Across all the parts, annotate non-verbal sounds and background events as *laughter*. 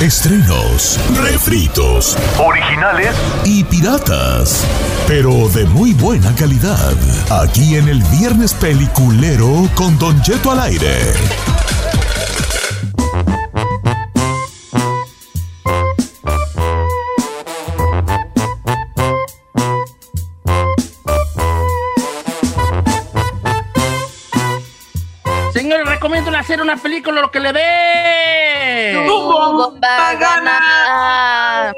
Estrenos, refritos, originales y piratas, pero de muy buena calidad. Aquí en el Viernes Peliculero con Don Jeto al aire. Señores, recomiendo hacer una película lo que le dé. Bomba gana.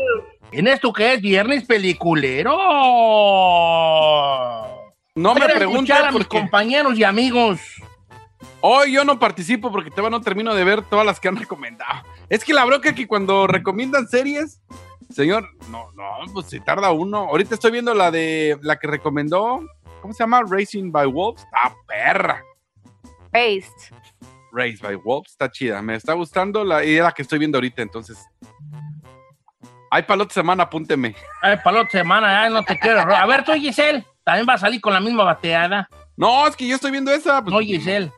En esto que es Viernes Peliculero. No me preguntes a mis compañeros y amigos. hoy yo no participo porque todavía no termino de ver todas las que han recomendado. Es que la bronca es que cuando recomiendan series, señor, no, no, pues se tarda uno. Ahorita estoy viendo la de la que recomendó, ¿cómo se llama? Racing by Wolves. Ah, perra. Based. Race by Wolves, está chida. Me está gustando la, la que estoy viendo ahorita, entonces. Ay, para la otra semana, apúnteme. Ay, para la otra semana, ay, no te quiero. A ver, tú, Giselle, también va a salir con la misma bateada. No, es que yo estoy viendo esa. Pues, No, Giselle.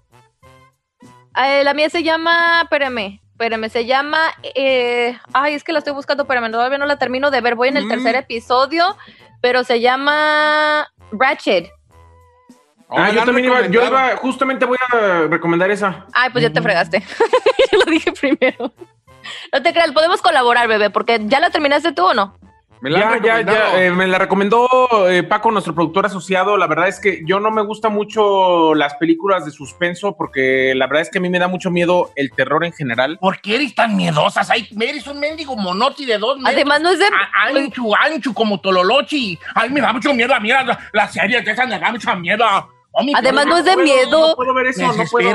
Eh, la mía se llama, espérame, espérame, se llama, eh, ay, es que la estoy buscando, espérame, todavía no la termino de ver, voy en el Mm. tercer episodio, pero se llama Ratchet. Ah, la yo también iba, yo iba, justamente voy a recomendar esa. Ay, pues ya te fregaste. *laughs* yo lo dije primero. No te creas, podemos colaborar, bebé, porque ya la terminaste tú o no. Me la Ya, ya, ya, eh, me la recomendó eh, Paco, nuestro productor asociado. La verdad es que yo no me gusta mucho las películas de suspenso porque la verdad es que a mí me da mucho miedo el terror en general. ¿Por qué eres tan miedosas? Ay, eres un mendigo monoti de dos metros. Además, no es de... A- Ancho, ancho, como Tololochi. Ay, me da mucho miedo, mira, la- las series de esas me da mucha miedo. Además, no es de puedo- miedo, No puedo ver eso, ¿Me no puedo.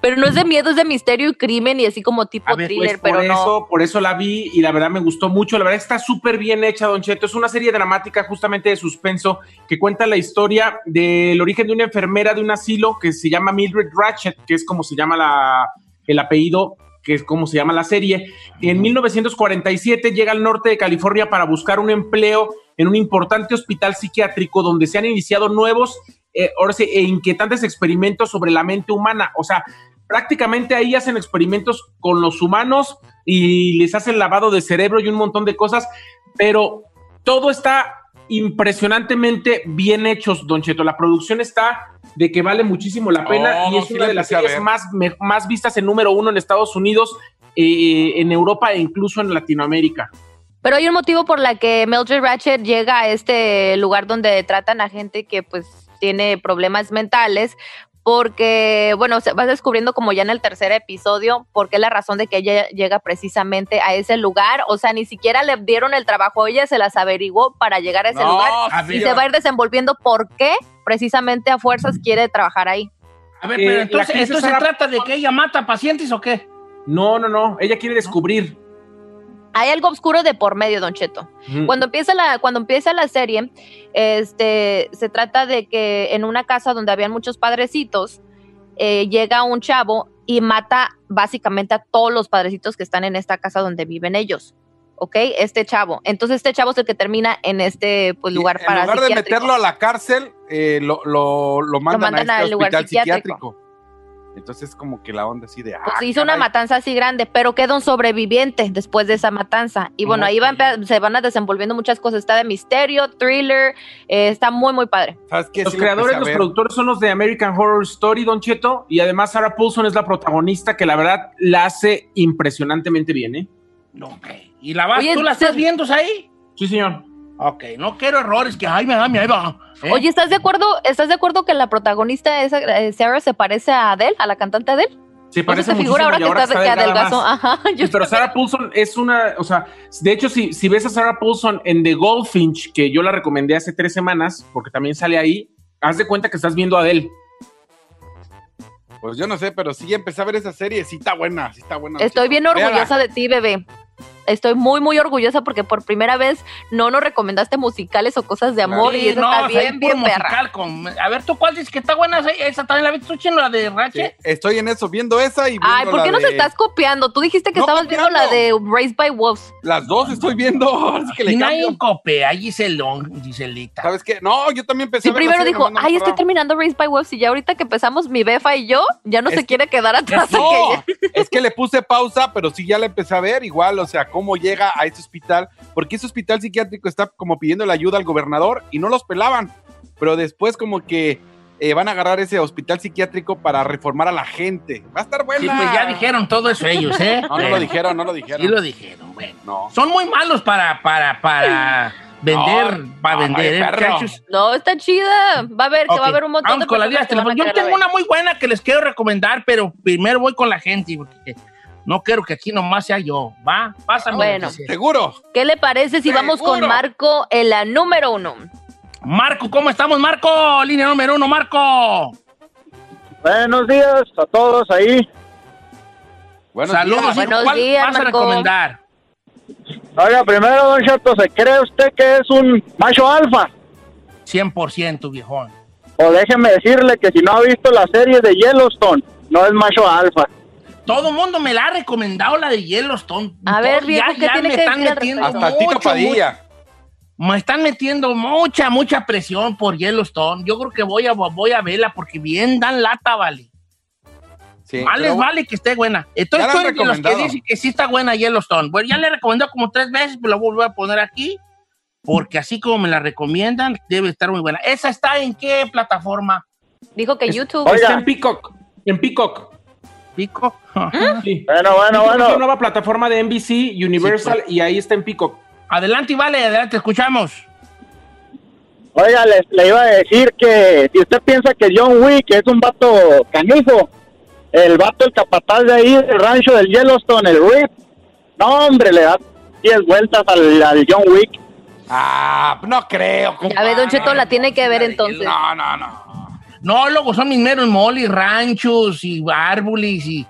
pero no es de miedo, es de misterio y crimen y así como tipo ver, thriller, Pues por pero no. eso, por eso la vi y la verdad me gustó mucho. La verdad está súper bien hecha, Don Cheto. Es una serie dramática justamente de suspenso que cuenta la historia del origen de una enfermera de un asilo que se llama Mildred Ratchet, que es como se llama la, el apellido, que es como se llama la serie. En 1947 llega al norte de California para buscar un empleo en un importante hospital psiquiátrico donde se han iniciado nuevos eh, e inquietantes experimentos sobre la mente humana. O sea, prácticamente ahí hacen experimentos con los humanos y les hacen lavado de cerebro y un montón de cosas, pero todo está impresionantemente bien hechos, Don Cheto. La producción está de que vale muchísimo la pena Oh, y es sí una la de las series más, me- más vistas en número uno en Estados Unidos, eh, en Europa e incluso en Latinoamérica. Pero hay un motivo por la que Mildred Ratchet llega a este lugar donde tratan a gente que pues tiene problemas mentales, porque, bueno, se vas descubriendo como ya en el tercer episodio, por qué la razón de que ella llega precisamente a ese lugar, o sea, ni siquiera le dieron el trabajo, ella se las averiguó para llegar a ese No, lugar y se va a ir desenvolviendo por qué precisamente a fuerzas quiere trabajar ahí. a ver, Eh, pero la entonces, ¿esto se trata de que ella mata pacientes o qué? No, no, no, ella quiere descubrir. Hay algo oscuro de por medio, Don Cheto. Cuando empieza la, cuando empieza la serie, este, se trata de que en una casa donde habían muchos padrecitos, eh, llega un chavo y mata básicamente a todos los padrecitos que están en esta casa donde viven ellos. ¿Ok? Este chavo. Entonces, este chavo es el que termina en este pues, Y lugar en para lugar de meterlo a la cárcel, eh, lo, lo, lo mandan, mandan a este al lugar hospital psiquiátrico. psiquiátrico. Entonces, como que la onda así de. Pues ah, hizo una matanza así grande, pero queda un sobreviviente después de esa matanza. Y bueno, ahí se van a desenvolviendo muchas cosas. Está de misterio, thriller, eh, está muy, muy padre. ¿Sabes qué? Los Sí creadores, los productores son los de American Horror Story, Don Cheto, y además Sarah Paulson es la protagonista que la verdad la hace impresionantemente bien, ¿eh? Ok. ¿Y la vas, Oye, tú la estás viendo ahí? Sí, señor. Ok, no quiero errores que, ay, me da miedo. ¿eh? Oye, ¿estás de acuerdo? ¿Estás de acuerdo que la protagonista esa, eh, Sarah se parece a Adele, a la cantante Adele? Sí, ¿No parece figura ahora y que, está, está que adelgazó? Ajá. yo pero Sarah Paulson es una, o sea, de hecho, si, si ves a Sarah Paulson en The Goldfinch, que yo la recomendé hace tres semanas, porque también sale ahí, haz de cuenta que estás viendo a Adele. Pues yo no sé, pero sí empecé a ver esa serie. Sí está buena, sí está buena. Estoy bien Véala. orgullosa de ti, bebé. Estoy muy, muy orgullosa porque por primera vez no nos recomendaste musicales o cosas de amor Sí, y eso no, está bien, bien perra. musical con- A ver, ¿tú cuál dices que está buena? Esa también la viste tú, chino, la de Sí, Ratchet. estoy en eso, viendo esa y viendo Ay, ¿por la qué nos de- estás copiando? Tú dijiste que No estabas viendo la de. Raised by Wolves. Las dos estoy viendo, *laughs* así que le Y no hay cambio. un cope, ahí Giselón, Giselita. ¿Sabes qué? No, yo también empecé Sí, a ver la primero dijo, ay, estoy terminando Raised by Wolves y ya ahorita que empezamos mi befa y yo, ya no Es se que- quiere quedar atrás. de *laughs* No, que es que le puse pausa, pero sí ya la empecé a ver igual, o sea, cómo llega a ese hospital, porque ese hospital psiquiátrico está como pidiendo la ayuda al gobernador y no los pelaban, pero después como que eh, van a agarrar ese hospital psiquiátrico para reformar a la gente. Va a estar buena. Sí, pues ya dijeron todo eso ellos, ¿eh? No, no lo *laughs* Bueno, dijeron, no lo dijeron. Sí lo dijeron, bueno. No. Son muy malos para, para, para vender, No, para no, vender, ¿eh? No, está chida. Va a ver, que va a haber un montón Vamos de con las personas vías que van a telefónicas. Yo tengo una muy buena que les quiero recomendar, pero primero voy con la gente, porque no quiero que aquí nomás sea yo, ¿va? Pásame. Bueno. Seguro. ¿Qué le parece si vamos con. Marco en la número uno? Marco, ¿cómo estamos, Marco? Línea número uno, Marco. Buenos días a todos ahí. Buenos Saludos. días. Buenos ¿Cuál días, vas a Marco. recomendar? Oiga, primero, don Cheto, ¿se cree usted que es un macho alfa? 100%, viejón. O déjeme decirle que si no ha visto la serie de Yellowstone, no es macho alfa. Todo el mundo me la ha recomendado la de Yellowstone. A ver, Todo- viejo, ya, ¿qué ya tiene me que están metiendo? Hasta Tito mucho. Me están metiendo mucha, mucha presión por Yellowstone. Yo creo que voy a, voy a verla porque bien dan lata, vale. Sí, Vale, pero- vale que esté buena. Entonces, de los que dicen que sí está buena Yellowstone. Bueno, ya le he recomendado como tres veces, pero la voy a poner aquí. Porque así como me la recomiendan, debe estar muy buena. ¿Esa está en qué plataforma? Dijo que YouTube. Oiga. Está en Peacock. En Peacock. ¿Pico? Sí. Bueno, bueno, Peacock Es bueno. una nueva plataforma de NBC, Universal, y ahí está en Peacock. adelante, vale, adelante, escuchamos. Oiga, le, le iba a decir que si usted piensa que John Wick es un vato canijo, el vato, el capataz de ahí, del rancho del Yellowstone, el Rip, no, hombre, le da 10 vueltas al, al John Wick. Ah, no creo. Ya ve, Don Cheto, la tiene que ver entonces. No, no, no. No, luego son mis meros molis, ranchos y árboles y,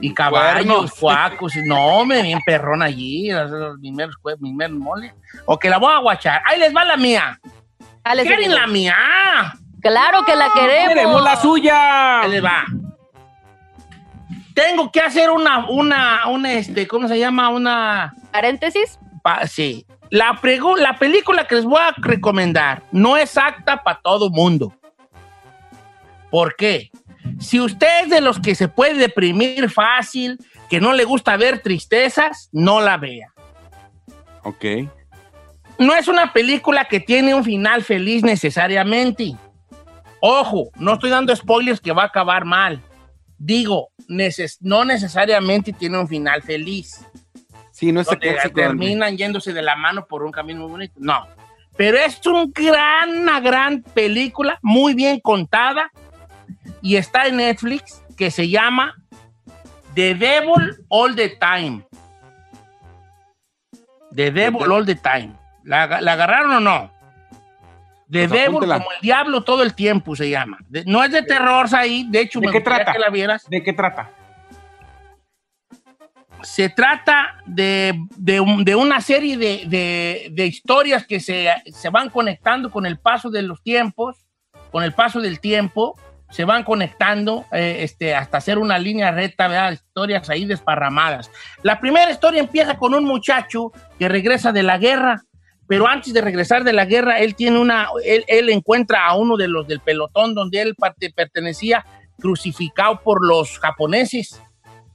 y caballos, cuacos. y- No, me bien perrón allí, mis meros, mis meros molis. Ok, la voy a guachar. Ahí les va la mía. Dale, ¿Quieren la mía? Claro que la queremos. ¡Queremos la suya! Ahí les va. Tengo que hacer una, una, una, este, ¿cómo se llama? Una, Paréntesis. pa- sí. La, la película que les voy a recomendar no es apta para todo mundo. ¿Por qué? Si usted es de los que se puede deprimir fácil, que no le gusta ver tristezas, no la vea. Ok. No es una película que tiene un final feliz necesariamente. Ojo, no estoy dando spoilers que va a acabar mal. Digo, neces- no necesariamente tiene un final feliz. Sí, no clásico. terminan yéndose de la mano por un camino muy bonito. No. Pero es un gran, una gran película, muy bien contada, y está en Netflix, que se llama The Devil All the Time. The Devil All the Time. ¿La, la agarraron o no? The Pues Devil, apúntela. como el diablo todo el tiempo se llama. De- no es de terror, ahí. De hecho, ¿De me qué trata? que la vieras ¿De qué trata? se trata de, de un- de una serie de historias que se, se van conectando con el paso de los tiempos, con el paso del tiempo, se van conectando eh, este, hasta hacer una línea recta, ¿verdad? Historias ahí desparramadas. La primera historia empieza con un muchacho que regresa de la guerra, pero antes de regresar de la guerra, él tiene una, él, encuentra a uno de los del pelotón donde él pertenecía crucificado por los japoneses,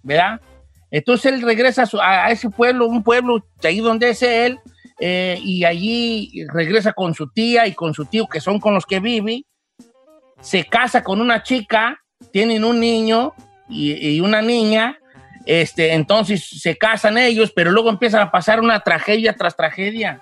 ¿verdad? Entonces él regresa a, ese pueblo, un pueblo ahí donde es él, eh, y allí regresa con su tía y con su tío, que son con los que vive. Se casa con una chica, tienen un niño y, y una niña. Este, entonces se casan ellos, pero luego empiezan a pasar una tragedia tras tragedia.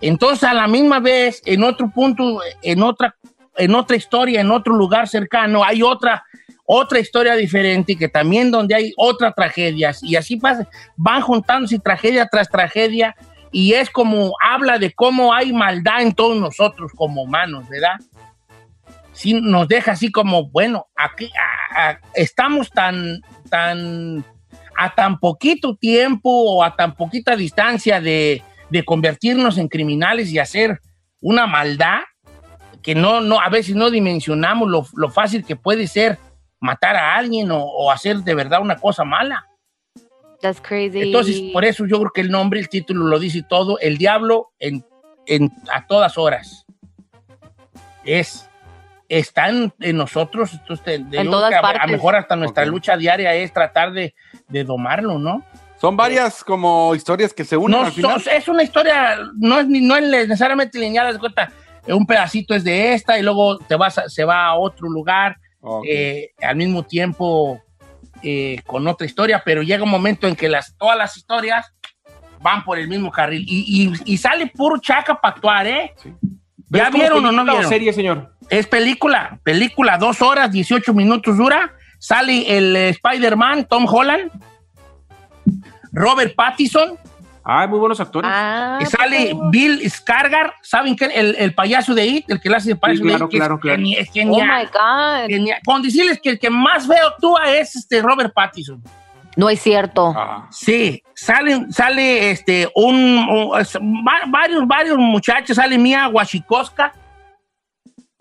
Entonces, a la misma vez, en otro punto, en otra, en otra historia, en otro lugar cercano, hay otra, otra historia diferente que también donde hay otra tragedias y así pasa, van juntándose tragedia tras tragedia y es como habla de cómo hay maldad en todos nosotros como humanos, ¿verdad? Sí, nos deja así como, bueno, aquí estamos tan, tan, a tan poquito tiempo o a tan poquita distancia de, de convertirnos en criminales y hacer una maldad que no, no, a veces no dimensionamos lo, lo fácil que puede ser matar a alguien o, o hacer de verdad una cosa mala. That's crazy. Entonces, por eso yo creo que el nombre, el título lo dice todo. El diablo en, en a todas horas. Es. Está en, nosotros. Entonces, de- En yo todas creo que a- A, partes. mejor hasta nuestra lucha diaria es tratar de, de domarlo, ¿no? Son varias como historias que se unen No, al final. so- es una historia, no es, ni- no es necesariamente lineal, de cuenta, un pedacito es de esta y luego te vas a- se va a otro lugar eh, al mismo tiempo eh, con otra historia, pero llega un momento en que las, todas las historias van por el mismo carril y, y- y sale puro chaca para actuar, ¿eh? ¿Ya ¿Es como vieron o no vieron? serie, señor? Es película, película, dos horas, 18 minutos dura. Sale el eh, Spider-Man, Tom Holland, Robert Pattinson, Ah, muy buenos actores. Ah, y sale pues, Bill Skargar, ¿saben qué? El, el payaso de It, el que le hace el payaso Sí, claro, de It, que claro, es, claro. es Oh genial. my God. genial. Con decirles que el que más feo actúa es este Robert Pattinson. No es cierto. Ajá. Sí, sale, sale este, un, un- es- va- varios, varios muchachos, sale Mia Huachicosca.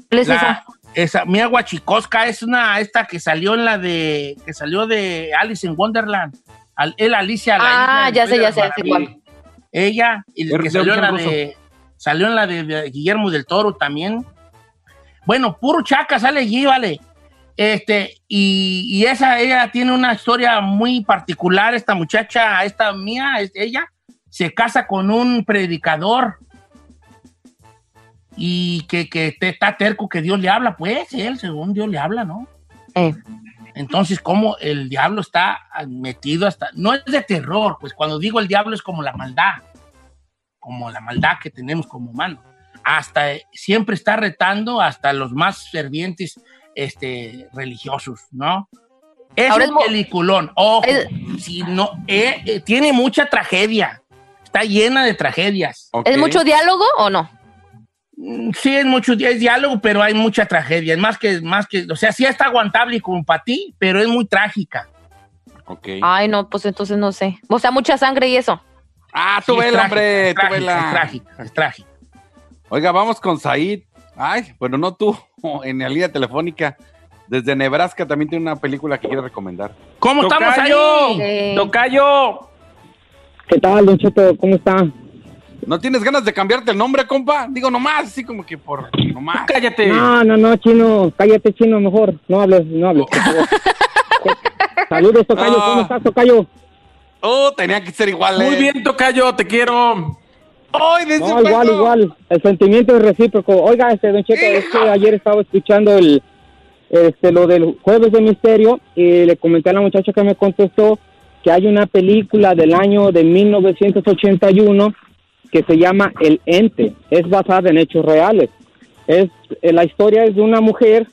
¿Cuál es La- esa? esa Mia Huachicosca es una, esta que salió en la de, que salió de Alice in Wonderland. Al, el Alicia. la Ah, ya sé, ya sé. Ella, y que salió en la de, salió en la de, de Guillermo del Toro también. Bueno, puro chaca sale allí, vale. Este, y, y esa, ella tiene una historia muy particular, esta muchacha, esta mía, es- ella, se casa con un predicador y que, que está terco que Dios le habla, pues, él, según Dios le habla, ¿no? Eh. Entonces, como el diablo está metido hasta... No es de terror, pues cuando digo el diablo es como la maldad, como la maldad que tenemos como humanos. Hasta eh, siempre está retando hasta los más fervientes este, religiosos, ¿no? Es Ahora un es mo- peliculón. Ojo, Es- si no, eh, eh, tiene mucha tragedia. Está llena de tragedias. ¿Es mucho diálogo o no? Mm, Sí, es mucho es diálogo, pero hay mucha tragedia. Es más que, más que, o sea, sí está aguantable como para ti, pero es muy trágica. Ok. Ay, no, pues entonces no sé. O sea, mucha sangre y eso. Ah, tú Sí, vela, hombre, es tú trágica, vela. Es trágica, es trágica. Oiga, vamos con Said. Ay, bueno, no tú, en la línea telefónica. Desde Nebraska también tiene una película que quiere recomendar. ¿Cómo estamos Tocayo. ahí? Eh, Tocayo. ¿Qué tal, Don Cheto? ¿Cómo está? ¿No tienes ganas de cambiarte el nombre, compa? Digo, nomás, así como que por nomás. Cállate. No, no, no, chino, cállate, chino, mejor. No hables, no hables, por favor. *laughs* Saludos, Tocayo, No. ¿cómo estás, Tocayo? Oh, tenía que ser igual. Muy eh. bien, Tocayo, te quiero. ¡Ay, de No, igual, igual. El sentimiento es recíproco. Oiga, este, Don Cheto, es que ayer estaba escuchando el, este, lo del Jueves de Misterio y le comenté a la muchacha que me contestó que hay una película del año de 1981 que se llama El Ente. Es basada en hechos reales. Es, eh, la historia es de una mujer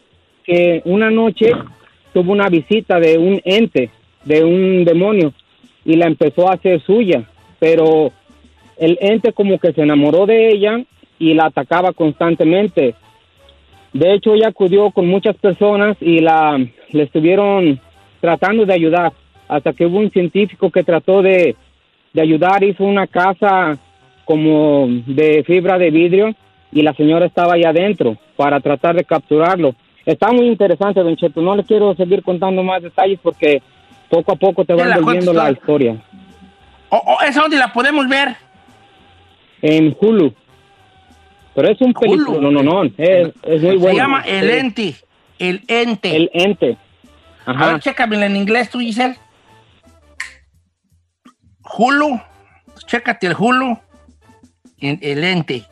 que una noche tuvo una visita de un ente, de un demonio, y la empezó a hacer suya, pero el ente como que se enamoró de ella y la atacaba constantemente. De hecho, ella acudió con muchas personas y la le estuvieron tratando de ayudar, hasta que hubo un científico que trató de, de ayudar, hizo una casa como de fibra de vidrio y la señora estaba ahí adentro para tratar de capturarlo. Está muy interesante, Don Cheto. No le quiero seguir contando más detalles porque poco a poco te van volviendo la historia. ¿O, o esa dónde la podemos ver? En Hulu. Pero es un Hulu, película, no, no, no. Es, es muy bueno. Se llama El Sí. Ente. El Ente. El ente. A Ajá. ver, chécamela en inglés tú, Giselle. Hulu. Chécate el Hulu. En el Ente.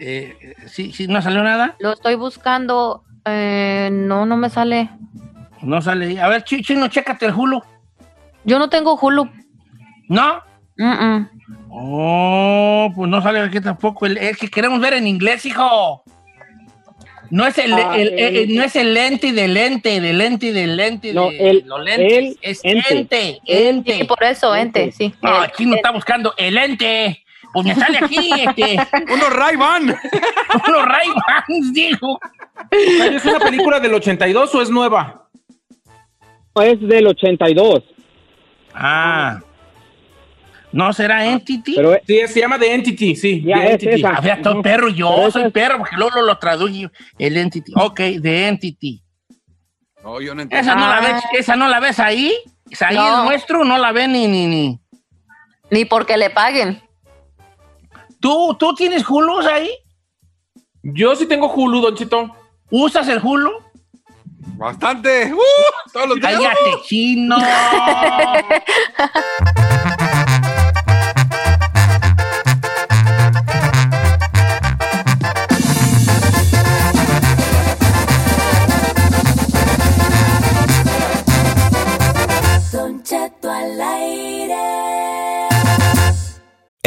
Eh, ¿sí, sí, no salió nada? Lo estoy buscando. Eh, no, no me sale. No sale. A ver, Chi- Chino, chécate el Hulu. Yo no tengo Hulu. ¿No? Oh, pues no sale aquí tampoco. Es que queremos ver en inglés, hijo. No es el, Ah, el- el- el- no es el lente del lente, del lente del lente No, de el- los lentes. el es ente. ente, ente. Sí, por eso, ente, sí. No, El- aquí no está buscando el ente. Pues me sale aquí, *laughs* este, Unos Ray-Ban. *laughs* unos Ray-Bans, dijo. ¿Es una película del 82 o es nueva? Es del 82. Ah. ¿No será Entity? Pero es- Sí, se llama The Entity, sí. Ya, The es Entity. esa. A ver, estoy Ujú. perro, yo Pero soy esa perro, porque luego lo traduje el Entity. Ok, The Entity. No, yo no entiendo. ¿Esa no, la Ah. ves, ¿Esa no la ves ahí? ¿Es ahí No. el nuestro? No la ven ni, ni, ni. Ni porque le paguen. ¿Tú, ¿Tú tienes Hulu ahí? Yo sí tengo Hulu, Don Chito. ¿Usas el Hulu? Bastante. ¡Uh! todos los días. Cállate, chino. *laughs*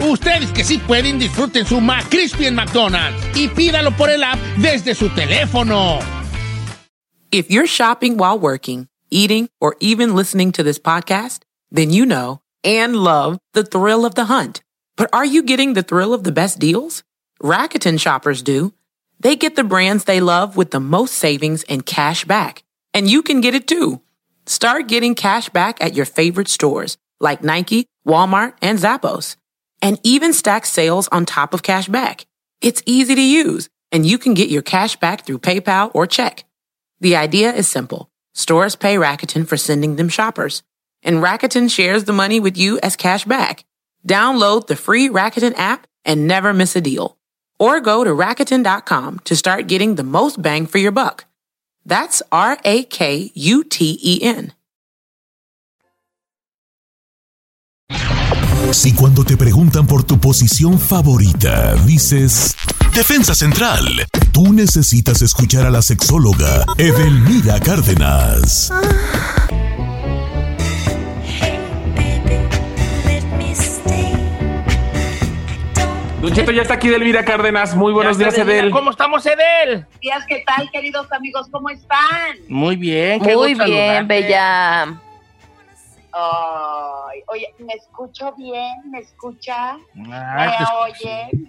Ustedes que sí pueden, disfruten su McCrispy en McDonald's y pídalo por el app desde su teléfono. If you're shopping while working, eating, or even listening to this podcast, then you know and love the thrill of the hunt. But are you getting the thrill of the best deals? Rakuten shoppers do. They get the brands they love with the most savings and cash back. And you can get it too. Start getting cash back at your favorite stores like Nike, Walmart, and Zappos. And even stack sales on top of cash back. It's easy to use, and you can get your cash back through PayPal or check. The idea is simple. Stores pay Rakuten for sending them shoppers, and Rakuten shares the money with you as cash back. Download the free Rakuten app and never miss a deal. Or go to Rakuten.com to start getting the most bang for your buck. That's R Si cuando te preguntan por tu posición favorita dices Defensa Central, tú necesitas escuchar a la sexóloga Edelmira Cárdenas. Don Cheto ya está aquí Delmira Cárdenas. Muy buenos Ya días, Edelmira. Edel. ¿Cómo estamos, Edel? días, ¿qué tal, queridos amigos? ¿Cómo están? Muy bien, qué Muy bien, saludarte. bella. Ay, oye, ¿me escucho bien? ¿Me escucha? Ah, ¿Me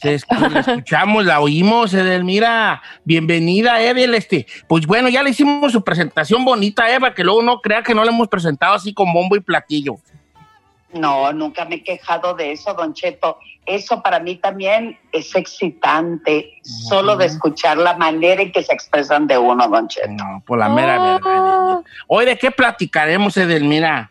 te escuchamos, la oímos, Edelmira. Bienvenida, Edel. Este, pues bueno, ya le hicimos su presentación bonita, Eva, que luego no crea que no la hemos presentado así con bombo y platillo. No, nunca me he quejado de eso, Don Cheto. Eso para mí también es excitante, solo de escuchar la manera en que se expresan de uno, Don Cheto. No, por la mera Ah. verdad. Hoy, ¿de qué platicaremos, Edelmira?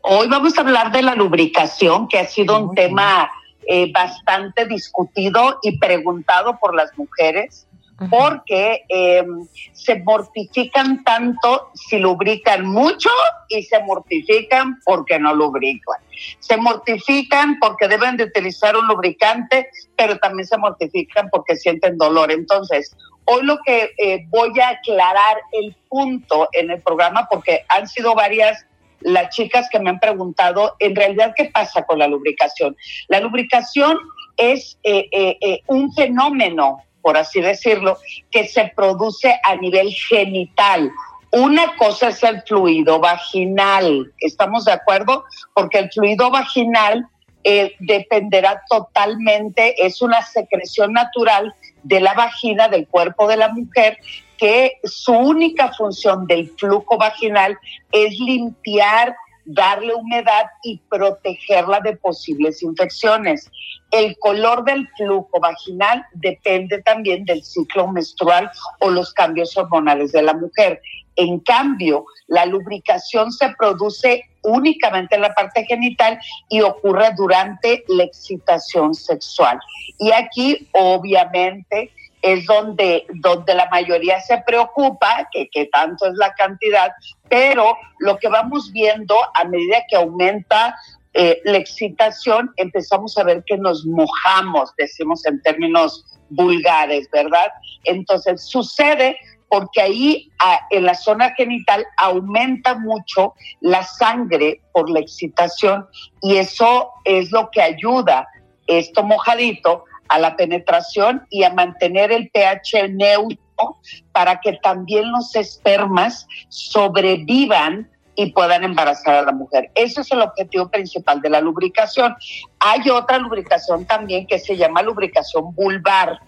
Hoy vamos a hablar de la lubricación, que ha sido un tema eh, bastante discutido y preguntado por las mujeres, porque eh, se mortifican tanto si lubrican mucho y se mortifican porque no lubrican. Se mortifican porque deben de utilizar un lubricante, pero también se mortifican porque sienten dolor. Entonces, hoy lo que eh, voy a aclarar el punto en el programa, porque han sido varias las chicas que me han preguntado, en realidad, ¿qué pasa con la lubricación? La lubricación es eh, un fenómeno por así decirlo, que se produce a nivel genital. Una cosa es el fluido vaginal, ¿estamos de acuerdo? Porque el fluido vaginal eh, dependerá totalmente, es una secreción natural de la vagina, del cuerpo de la mujer, que su única función del flujo vaginal es limpiar darle humedad y protegerla de posibles infecciones. El color del flujo vaginal depende también del ciclo menstrual o los cambios hormonales de la mujer. En cambio, la lubricación se produce únicamente en la parte genital y ocurre durante la excitación sexual. Y aquí, obviamente, es donde, donde la mayoría se preocupa, que, que tanto es la cantidad, pero lo que vamos viendo a medida que aumenta eh, la excitación, empezamos a ver que nos mojamos, decimos en términos vulgares, ¿verdad? Entonces sucede porque ahí en la zona genital aumenta mucho la sangre por la excitación y eso es lo que ayuda esto mojadito a la penetración y a mantener el pH neutro para que también los espermas sobrevivan y puedan embarazar a la mujer. Ese es el objetivo principal de la lubricación. Hay otra lubricación también que se llama lubricación vulvar.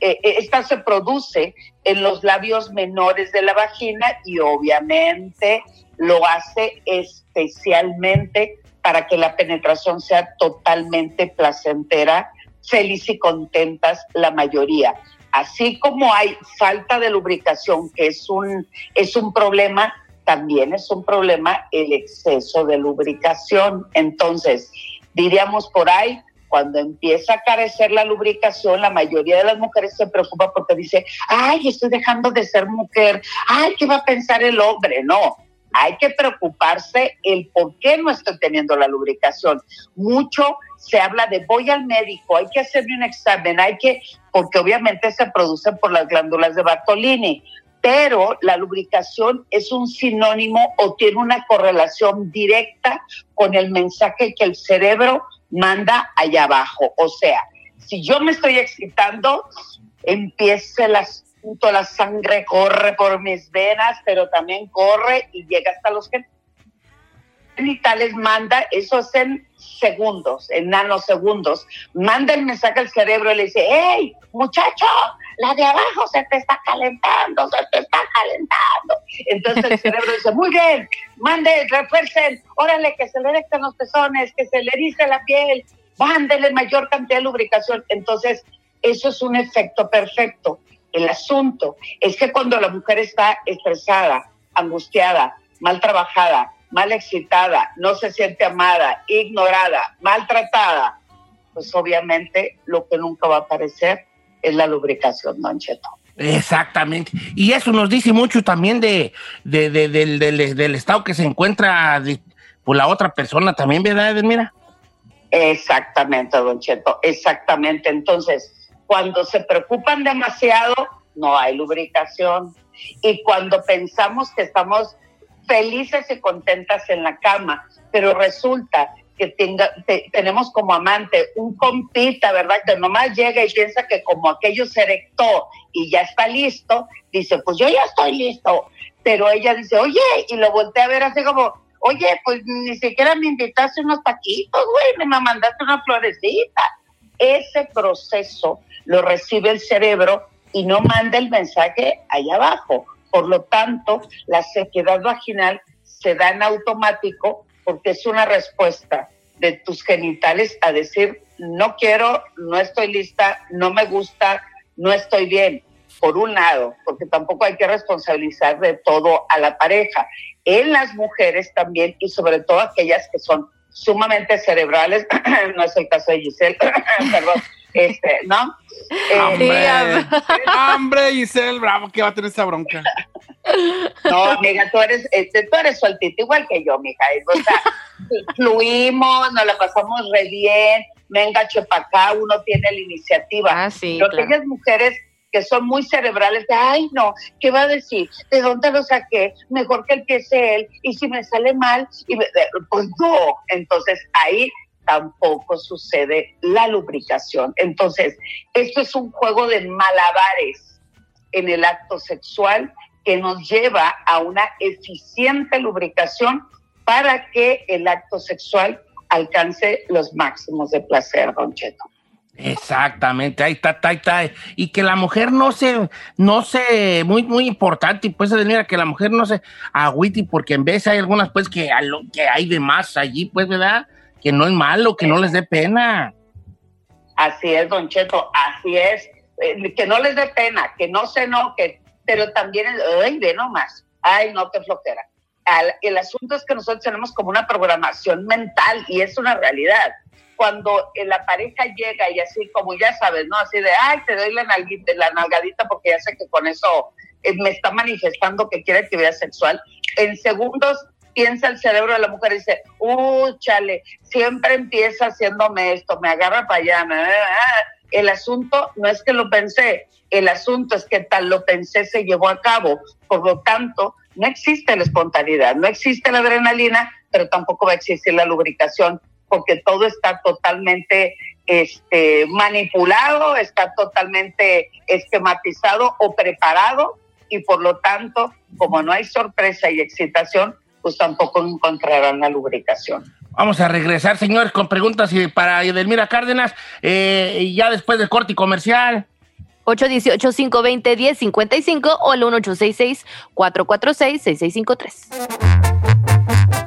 Eh, eh, esta se produce en los labios menores de la vagina y obviamente lo hace especialmente para que la penetración sea totalmente placentera feliz y contentas la mayoría. Así como hay falta de lubricación, que es un, es un problema, también es un problema el exceso de lubricación. Entonces, diríamos por ahí, cuando empieza a carecer la lubricación, la mayoría de las mujeres se preocupa porque dice, ay, estoy dejando de ser mujer, ay, ¿qué va a pensar el hombre? No, hay que preocuparse el por qué no estoy teniendo la lubricación. Mucho se habla de voy al médico, hay que hacerme un examen, hay que, porque obviamente se producen por las glándulas de Bartolini, pero la lubricación es un sinónimo o tiene una correlación directa con el mensaje que el cerebro manda allá abajo. O sea, si yo me estoy excitando, empiece las la sangre corre por mis venas, pero también corre y llega hasta los genitales, manda, eso es en segundos, en nanosegundos, manda el mensaje al cerebro y le dice, hey, muchacho, la de abajo se te está calentando, se te está calentando. Entonces el cerebro dice, muy bien, mande, refuercen, órale, que se le erecten los pezones, que se le erice la piel, mándele mayor cantidad de lubricación. Entonces, eso es un efecto perfecto. El asunto es que cuando la mujer está estresada, angustiada, mal trabajada, mal excitada, no se siente amada, ignorada, maltratada, pues obviamente lo que nunca va a aparecer es la lubricación, Don Cheto. Exactamente. Y eso nos dice mucho también de, del, estado que se encuentra por la otra persona también, ¿verdad, Mira. Exactamente, Don Cheto, exactamente. Entonces, cuando se preocupan demasiado, no hay lubricación. Y cuando pensamos que estamos felices y contentas en la cama, pero resulta que tenga, tenemos como amante un compita, ¿verdad? Que nomás llega y piensa que como aquello se erectó y ya está listo, dice, pues yo ya estoy listo. Pero ella dice, oye, y lo voltea a ver así como, oye, pues ni siquiera me invitaste unos taquitos, güey, me mandaste una florecita. Ese proceso lo recibe el cerebro y no manda el mensaje allá abajo. Por lo tanto, la sequedad vaginal se da en automático porque es una respuesta de tus genitales a decir, no quiero, no estoy lista, no me gusta, no estoy bien. Por un lado, porque tampoco hay que responsabilizar de todo a la pareja. En las mujeres también, y sobre todo aquellas que son sumamente cerebrales, *clears throat* no es el caso de Giselle, *clears throat* perdón, Este, ¿no? *laughs* Hombre, Eh, *laughs* hombre, Giselle, bravo, que va a tener esa bronca. No, amiga, tú eres, este, tú eres sueltita igual que yo, mija. O sea, *laughs* fluimos, nos la pasamos re bien, venga, chepa acá, uno tiene la iniciativa. Ah, sí, Pero claro. aquellas mujeres que son muy cerebrales, de, ay, no, ¿qué va a decir? ¿De dónde lo saqué? Mejor que empiece él, y si me sale mal, y me- pues no. Entonces, ahí tampoco sucede la lubricación. Entonces, esto es un juego de malabares en el acto sexual que nos lleva a una eficiente lubricación para que el acto sexual alcance los máximos de placer, Don Cheto. Exactamente, ahí está, ahí está. Y que la mujer no se, no se, muy, muy importante, y pues mira, que la mujer no se agüite, porque en vez hay algunas pues que, que hay de más allí, pues, ¿verdad? Que no es malo, que no les dé pena. Así es, Don Cheto, así es. Eh, que no les dé pena, que no se enoquen, pero también, ay, ve nomás, ay, no, qué flojera. El asunto es que nosotros tenemos como una programación mental y es una realidad. Cuando eh, la pareja llega y así como ya sabes, ¿no? Así de, ay, te doy la, nalguita, la nalgadita porque ya sé que con eso eh, me está manifestando que quiere actividad sexual. En segundos piensa el cerebro de la mujer y dice, uh, chale, siempre empieza haciéndome esto, me agarra para allá. me- ah". El asunto no es que lo pensé, el asunto es que tal lo pensé se llevó a cabo. Por lo tanto, no existe la espontaneidad, no existe la adrenalina, pero tampoco va a existir la lubricación, porque todo está totalmente este, manipulado, está totalmente esquematizado o preparado, y por lo tanto, como no hay sorpresa y excitación, pues tampoco encontrarán la lubricación. Vamos a regresar, señores, con preguntas para Edelmira Cárdenas, eh, y ya después del corte comercial. 818-520-1055 o el 1866-446-6653.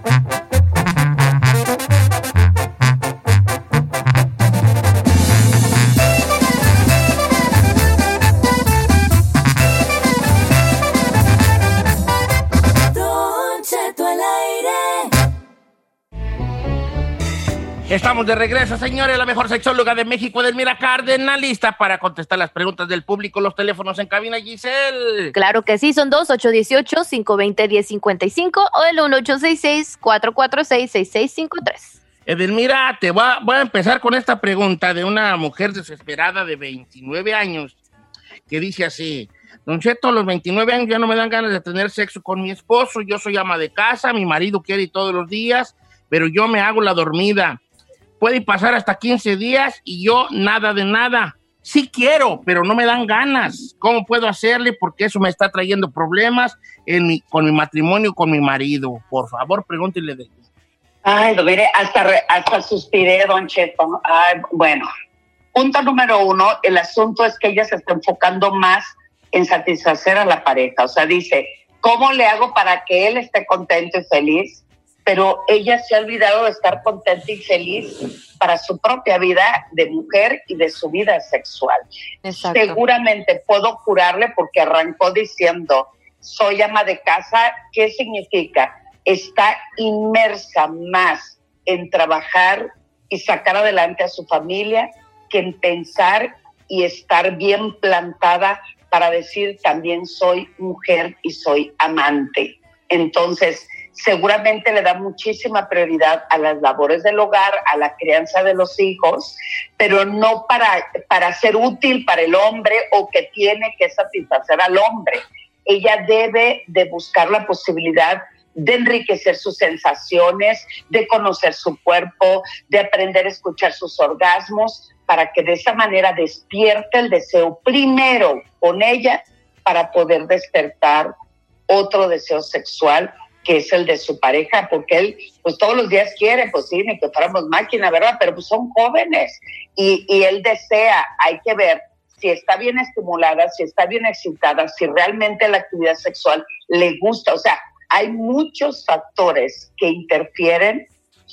Estamos de regreso, señores, la mejor sexóloga de México, Edelmira Cárdenas, lista para contestar las preguntas del público, los teléfonos en cabina, Giselle. Claro que sí, son dos, 818-520-1055 o el 1866-446-6653. Edelmira, te voy a, voy a empezar con esta pregunta de una mujer desesperada de 29 años que dice así, Don Cheto, a los 29 años ya no me dan ganas de tener sexo con mi esposo, yo soy ama de casa, mi marido quiere ir todos los días, pero yo me hago la dormida. Puede pasar hasta 15 días y yo nada de nada. Sí quiero, pero no me dan ganas. ¿Cómo puedo hacerle? Porque eso me está trayendo problemas en mi- con mi matrimonio, con mi marido. Por favor, pregúntele de Ay, lo mire, hasta, hasta suspiré, Don Cheto. Ay, bueno, punto número uno, el asunto es que ella se está enfocando más en satisfacer a la pareja. O sea, dice, ¿cómo le hago para que él esté contento y feliz? Pero ella se ha olvidado de estar contenta y feliz para su propia vida de mujer y de su vida sexual. Exacto. Seguramente puedo curarle porque arrancó diciendo, soy ama de casa, ¿qué significa? Está inmersa más en trabajar y sacar adelante a su familia que en pensar y estar bien plantada para decir también soy mujer y soy amante. Entonces, seguramente le da muchísima prioridad a las labores del hogar, a la crianza de los hijos, pero no para, para ser útil para el hombre o que tiene que satisfacer al hombre. Ella debe de buscar la posibilidad de enriquecer sus sensaciones, de conocer su cuerpo, de aprender a escuchar sus orgasmos, para que de esa manera despierte el deseo primero con ella para poder despertar otro deseo sexual que es el de su pareja, porque él pues todos los días quiere, pues sí, ni que fuéramos máquina, ¿verdad? Pero pues son jóvenes y, y él desea, hay que ver si está bien estimulada, si está bien excitada, si realmente la actividad sexual le gusta, o sea, hay muchos factores que interfieren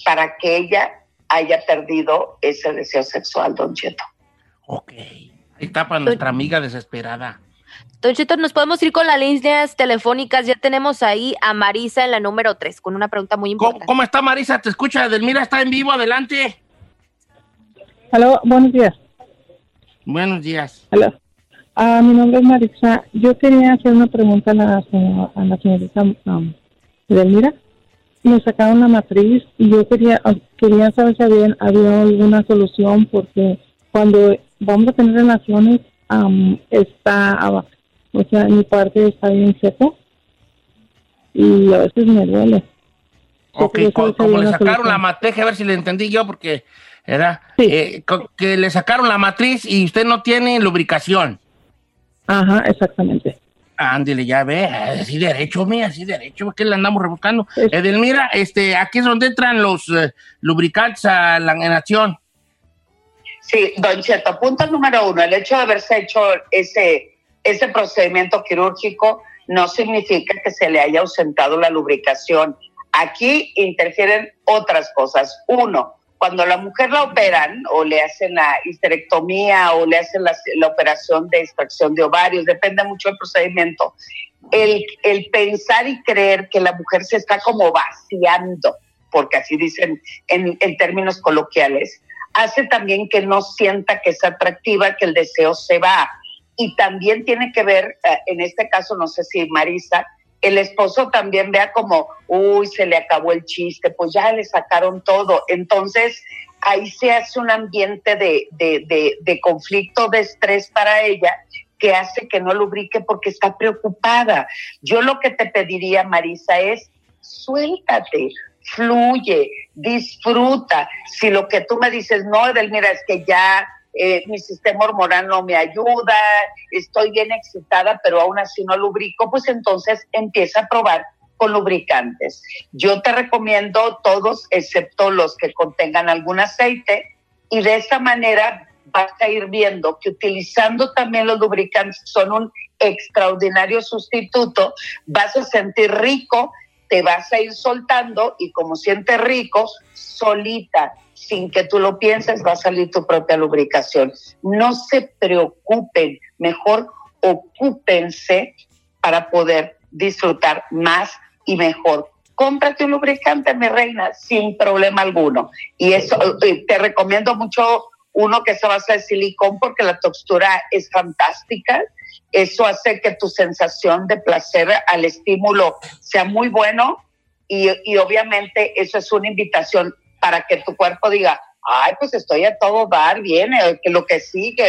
para que ella haya perdido ese deseo sexual, Don Cheto. Ahí está para nuestra amiga desesperada. Don Cheto, nos podemos ir con las líneas telefónicas. Ya tenemos ahí a Marisa en la número 3 con una pregunta muy importante. ¿Cómo está Marisa? ¿Te escucha? Edelmira está en vivo, adelante. Aló, buenos días. Buenos días. Hola. Ah, mi nombre es Marisa. Yo quería hacer una pregunta a la, señora- a la señorita um, Edelmira. Me sacaron la matriz y yo quería ah, quería saber si había, había alguna solución porque cuando vamos a tener relaciones am, está, o sea, mi parte está bien seco y a veces me duele. Ok, como había le sacaron solución. la matriz, a ver si le entendí yo, porque era eh, co- que le sacaron la matriz y usted no tiene lubricación. Ajá, exactamente. Ándele, ya ve, así derecho, mía, así derecho, que le andamos rebuscando. Edelmira, este, aquí es donde entran los eh, lubricantes a la en acción. Sí, Don Cheto, punto número uno, el hecho de haberse hecho ese, ese procedimiento quirúrgico no significa que se le haya ausentado la lubricación. Aquí interfieren otras cosas. Uno, cuando la mujer la operan o le hacen la histerectomía o le hacen la, la operación de extracción de ovarios, depende mucho del procedimiento, el, el pensar y creer que la mujer se está como vaciando, porque así dicen en, en términos coloquiales, hace también que no sienta que es atractiva, que el deseo se va. Y también tiene que ver, eh, en este caso, no sé si Marisa, el esposo también vea como, uy, se le acabó el chiste, pues ya le sacaron todo. Entonces, ahí se hace un ambiente de, de, de, de conflicto, de estrés para ella, que hace que no lubrique porque está preocupada. Yo lo que te pediría, Marisa, es suéltate, fluye, disfruta. Si lo que tú me dices, no, Edelmira, es que ya eh, mi sistema hormonal no me ayuda, estoy bien excitada, pero aún así no lubrico, pues entonces empieza a probar con lubricantes. Yo te recomiendo todos, excepto los que contengan algún aceite, y de esa manera vas a ir viendo que utilizando también los lubricantes son un extraordinario sustituto, vas a sentir rico, te vas a ir soltando y como sientes rico, solita, sin que tú lo pienses, va a salir tu propia lubricación. No se preocupen, mejor ocúpense para poder disfrutar más y mejor. Cómprate un lubricante, mi reina, sin problema alguno. Y eso eh, te recomiendo mucho uno que se basa en silicón porque la textura es fantástica. Eso hace que tu sensación de placer al estímulo sea muy bueno y, y obviamente eso es una invitación para que tu cuerpo diga, ay, pues estoy a todo dar, viene, que lo que sigue.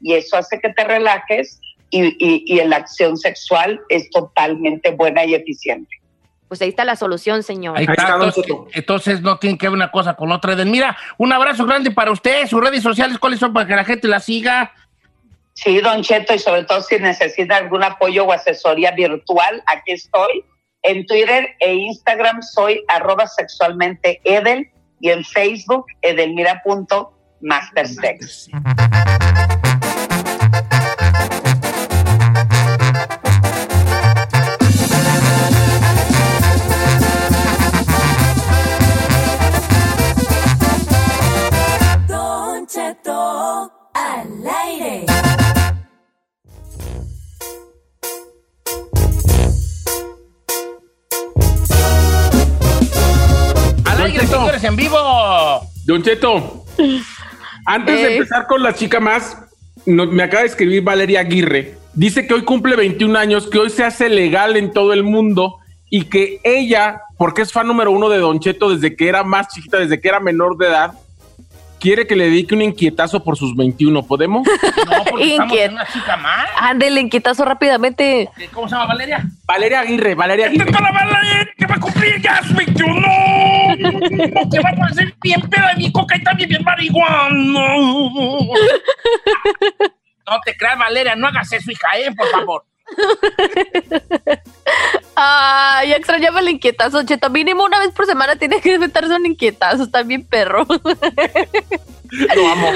Y eso hace que te relajes y, y, y la acción sexual es totalmente buena y eficiente. Pues ahí está la solución, señor. Ahí está, entonces, entonces no tiene que ver una cosa con otra. Mira, un abrazo grande para usted. Sus redes sociales, ¿cuáles son para que la gente la siga? Sí, Don Cheto, y sobre todo si necesita algún apoyo o asesoría virtual, aquí estoy. En Twitter e Instagram soy arroba sexualmente Edel y en Facebook edelmira.mastersex. señores, en vivo. Don Cheto, antes de Ey. empezar con la chica más, no- me acaba de escribir Valeria Aguirre. Dice que hoy cumple 21 años, que hoy se hace legal en todo el mundo y que ella, porque es fan número uno de Don Cheto desde que era más chiquita, desde que era menor de edad, quiere que le dedique un inquietazo por sus 21. ¿Podemos? *laughs* *laughs* No, porque estamos en una chica más. Ándele, inquietazo rápidamente. ¿Cómo se llama Valeria? Valeria Aguirre, Valeria ¡Esta Aguirre. es la Valeria que va a cumplir ya su 21! Que va a parecer bien peda de mi coca y también bien marihuana. No te creas, Valeria, no hagas eso, hija, eh, por favor. Ay, extrañaba el inquietazo, Cheto. Mínimo una vez por semana tiene que inventarse un inquietazo. Está bien perro. Lo amo.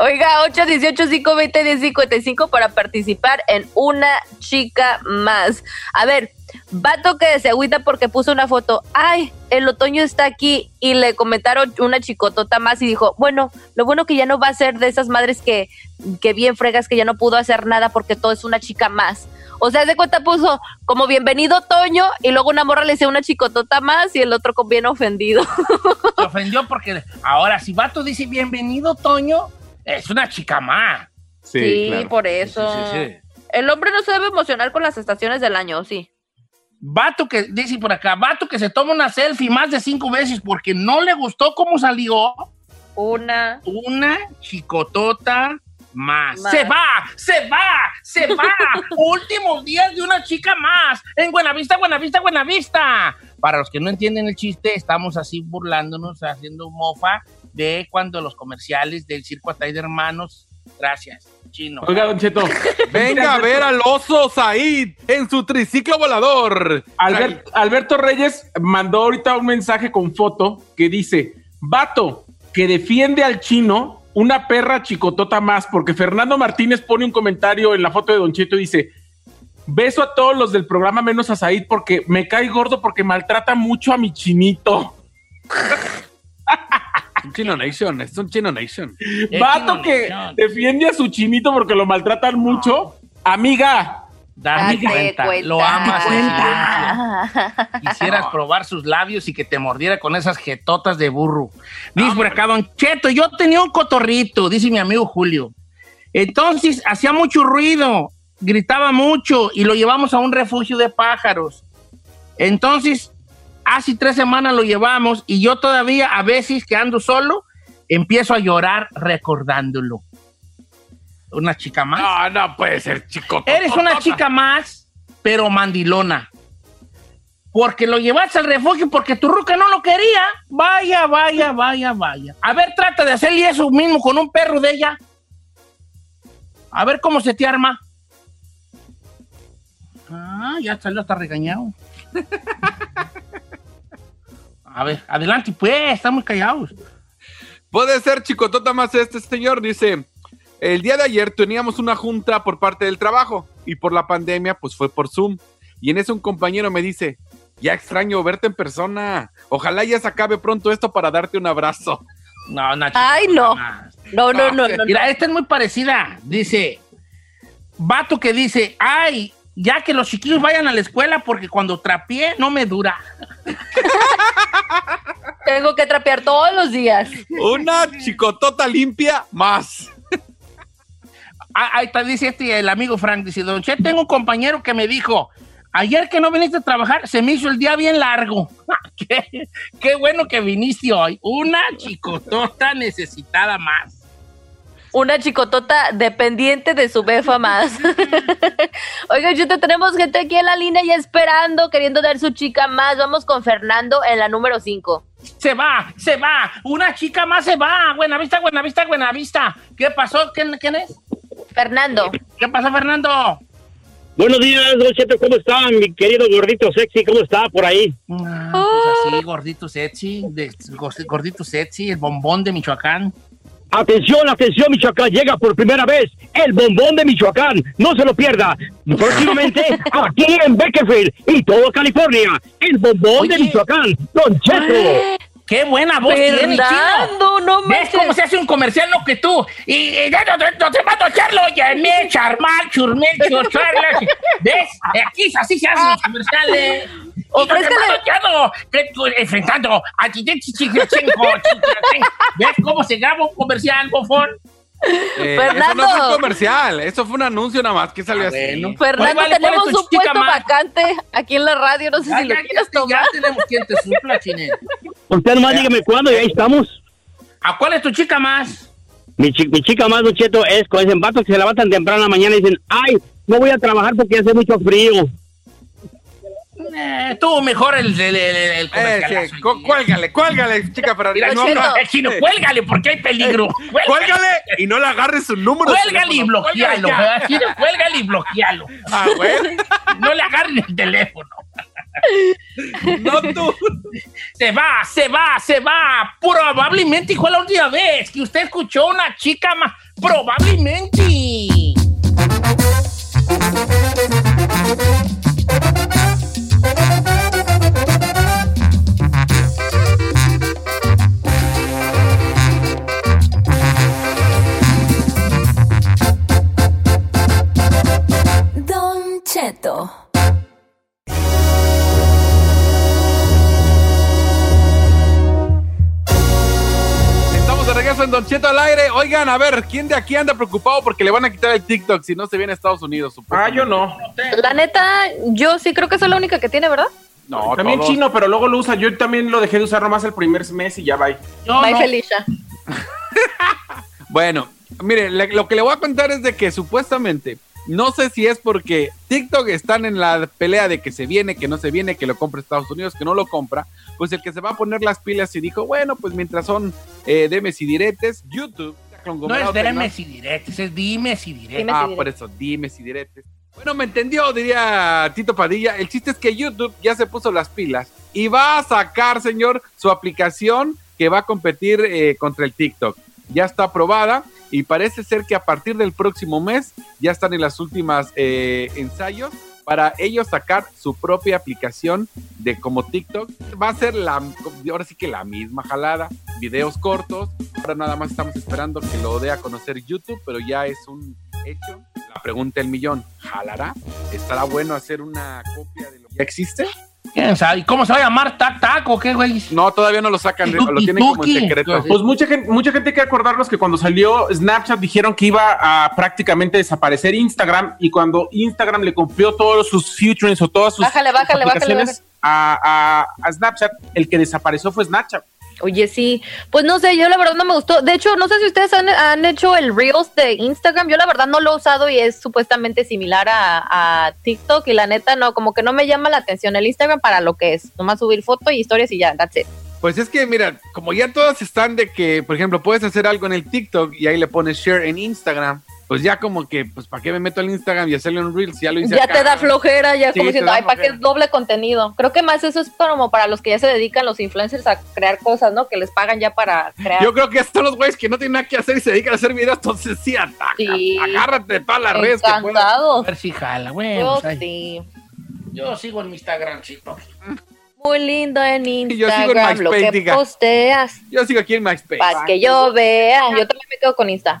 Oiga, 818-520-1055 para participar en una chica más. A ver, vato que se agüita porque puso una foto. Ay, el otoño está aquí. Y le comentaron una chicotota más y dijo, bueno, lo bueno que ya no va a ser de esas madres que, que bien fregas que ya no pudo hacer nada porque todo es una chica más. O sea, de cuenta puso como bienvenido otoño y luego una morra le decía una chicotota más y el otro con bien ofendido. *laughs* Se ofendió porque ahora si Vato dice bienvenido, Toño, es una chica más. Sí, por eso. Sí, sí, sí. El hombre no se debe emocionar con las estaciones del año, ¿o sí. Vato que, dice por acá, vato que se toma una selfie más de cinco veces porque no le gustó cómo salió. Una. Una chicotota más. Más. Se va, se va, se va. *laughs* Últimos días de una chica más. En Buenavista, Buenavista, Buenavista. Para los que no entienden el chiste, estamos así burlándonos, haciendo mofa de cuando los comerciales del Circo Atay de Hermanos. Gracias, chino. Oiga, Don Cheto. *laughs* Venga a ver al oso Said en su triciclo volador. Albert- Alberto Reyes mandó ahorita un mensaje con foto que dice: Vato que defiende al chino, una perra chicotota más, porque Fernando Martínez pone un comentario en la foto de Don Cheto y dice: Beso a todos los del programa menos a Said porque me cae gordo porque maltrata mucho a mi chinito. *laughs* Un Chino Nation, es un Chino Nation. Vato que defiende a su chinito porque lo maltratan mucho. Amiga, Dame cuenta, cuenta. lo amas en silencio. Quisieras probar sus labios y que te mordiera con esas jetotas de burro. Dice por acá, Don Cheto, yo tenía un cotorrito, dice mi amigo Julio. Entonces hacía mucho ruido, gritaba mucho y lo llevamos a un refugio de pájaros. Entonces, hace tres semanas lo llevamos y yo todavía a veces que ando solo, empiezo a llorar recordándolo. Una chica más. No, no puede ser chico. Eres una chica más, pero mandilona. Porque lo llevaste al refugio porque tu ruca no lo quería. Vaya, vaya, vaya, vaya. A ver, trata de hacerle eso mismo con un perro de ella. A ver cómo se te arma. Ah, ya salió hasta regañado. *laughs* A ver, adelante, pues, estamos callados. Puede ser chicotota más este señor, dice. El día de ayer teníamos una junta por parte del trabajo y por la pandemia pues fue por Zoom. Y en eso un compañero me dice, ya extraño verte en persona. Ojalá ya se acabe pronto esto para darte un abrazo. No, una chica Ay. No, no, no, no. no. Mira, esta es muy parecida. Dice, vato que dice, ay, ya que los chiquillos vayan a la escuela porque cuando trapié no me dura. *laughs* Tengo que trapear todos los días. Una chicotota limpia más. Ah, ahí está, dice este, el amigo Frank, dice, Don Che, tengo un compañero que me dijo, ayer que no viniste a trabajar, se me hizo el día bien largo. *laughs* qué, qué bueno que viniste hoy. Una chicotota necesitada más. Una chicotota dependiente de su befa más. *laughs* Oiga, Chuto, tenemos gente aquí en la línea ya esperando, queriendo dar su chica más. Vamos con Fernando en la número 5. Se va, se va, una chica más se va. Buenavista, Buenavista, Buenavista. ¿Qué pasó? ¿Quién, quién es? Fernando. ¿Qué pasa, Fernando? Buenos días, Don Cheto, ¿cómo está? Mi querido gordito sexy, ¿cómo está por ahí? Ah, pues así, gordito sexy, de- gordito sexy, el bombón de Michoacán. Atención, atención, Michoacán, llega por primera vez el bombón de Michoacán. No se lo pierda. Próximamente *laughs* aquí en Beckerfield y todo California. El bombón de. Michoacán, Don Cheto. ¡Qué buena voz tiene, Fernando, chino! no ¿Ves cómo se hace un comercial lo que tú? Y, y ya no, no, no te mato a echarlo, ya me charmal, churmel, churcharla. ¿Ves? Aquí así se hacen los comerciales. Ofrézcale. Ofrézcale. Enfrentando a ¿Ves cómo se graba un comercial, bofón? Eh, Fernando. Eso no fue un comercial, eso fue un anuncio nada más que salió así. bueno. Fernando, Oye, vale, ¿cuál tenemos un puesto más? vacante aquí en la radio. No sé Ya, si lo ya, quieres ya, tomar. ya tenemos quien te supla, Chinel. *laughs* Usted nomás dígame cuándo y ahí estamos. ¿A cuál es tu chica más? Mi, chi- mi chica más, Don Cheto, es con ese vatos que se levantan temprano en la mañana y dicen, ay, no voy a trabajar porque hace mucho frío. Eh, tú mejor el, el, el, el Eh, sí, cuélgale, cuélgale, *laughs* chica Ferrari. Mira, No, chino, no. eh, chino, cuélgale porque hay peligro. Cuélgale, *laughs* Cuélgale y no le agarres su número. cuélgale y bloquealo. Cuélgale y bloquealo. Ah. *laughs* No le agarren el teléfono. *laughs* No tú. Se va, se va, se va. Probablemente fue la última vez que usted escuchó una chica más. Probablemente. Don Cheto al aire. Oigan, a ver, ¿quién de aquí anda preocupado porque le van a quitar el TikTok si no se viene a Estados Unidos? Ah, yo no. La neta, yo sí creo que soy la única que tiene, ¿verdad? No, También todos. chino, pero luego lo usa. Yo también lo dejé de usar nomás el primer mes y ya va. Bye, Felicia. *laughs* Bueno, mire, le- lo que le voy a contar es de que supuestamente, no sé si es porque TikTok están en la pelea de que se viene, que no se viene, que lo compra Estados Unidos, que no lo compra, pues el que se va a poner las pilas y dijo, bueno, pues mientras son eh, demes y diretes, YouTube, No es dimes y diretes, es dimes y diretes. Ah, por eso, dimes y diretes. Bueno, me entendió, diría Tito Padilla. El chiste es que YouTube ya se puso las pilas y va a sacar, señor, su aplicación que va a competir eh, contra el TikTok. Ya está aprobada y parece ser que a partir del próximo mes ya están en las últimas eh, ensayos para ellos sacar su propia aplicación de como TikTok. Va a ser la, ahora sí que la misma jalada, videos cortos. Ahora nada más estamos esperando que lo dé a conocer YouTube, pero ya es un hecho. La pregunta del millón, ¿jalará? ¿Estará bueno hacer una copia de lo que ya existe? ¿Quién sabe? ¿Y cómo se va a llamar? ¿Tac, tac o qué, güey? No, todavía no lo sacan, ¿Y lo tienen como en secreto. Pues mucha gente, mucha gente hay que acordarnos que cuando salió Snapchat dijeron que iba a prácticamente desaparecer Instagram y cuando Instagram le cumplió todos sus featurings o todas sus Bájale, bájale, bájale, aplicaciones A, a- a Snapchat, el que desapareció fue Snapchat. Oye, sí. Pues no sé, yo la verdad no me gustó. De hecho, no sé si ustedes han, han hecho el Reels de Instagram. Yo la verdad no lo he usado y es supuestamente similar a, TikTok. Y la neta, no, como que no me llama la atención el Instagram para lo que es. Nomás subir foto y historias y ya, that's it. Pues es que, mira, como ya todas están de que, por ejemplo, puedes hacer algo en el TikTok y ahí le pones share en Instagram, pues ya como que, pues, ¿para qué me meto al Instagram y hacerle un Reels? Ya lo hice Ya acá. te da flojera, ya Sí, como diciendo, ay, ¿para qué doble contenido? Creo que más eso es como para los que ya se dedican los influencers a crear cosas, ¿no? Que les pagan ya para crear. Yo creo que estos los güeyes que no tienen nada que hacer y se dedican a hacer videos, entonces sí, ataca, Sí. agárrate de todas las redes que puedas. A ver si jala, güey. Yo pues, sí. Yo sigo en mi Instagramcito. Muy lindo en yo sigo en Instagram lo MySpace, que diga. posteas. Yo sigo aquí en MySpace. Para que yo vea. Yo también me quedo con Insta.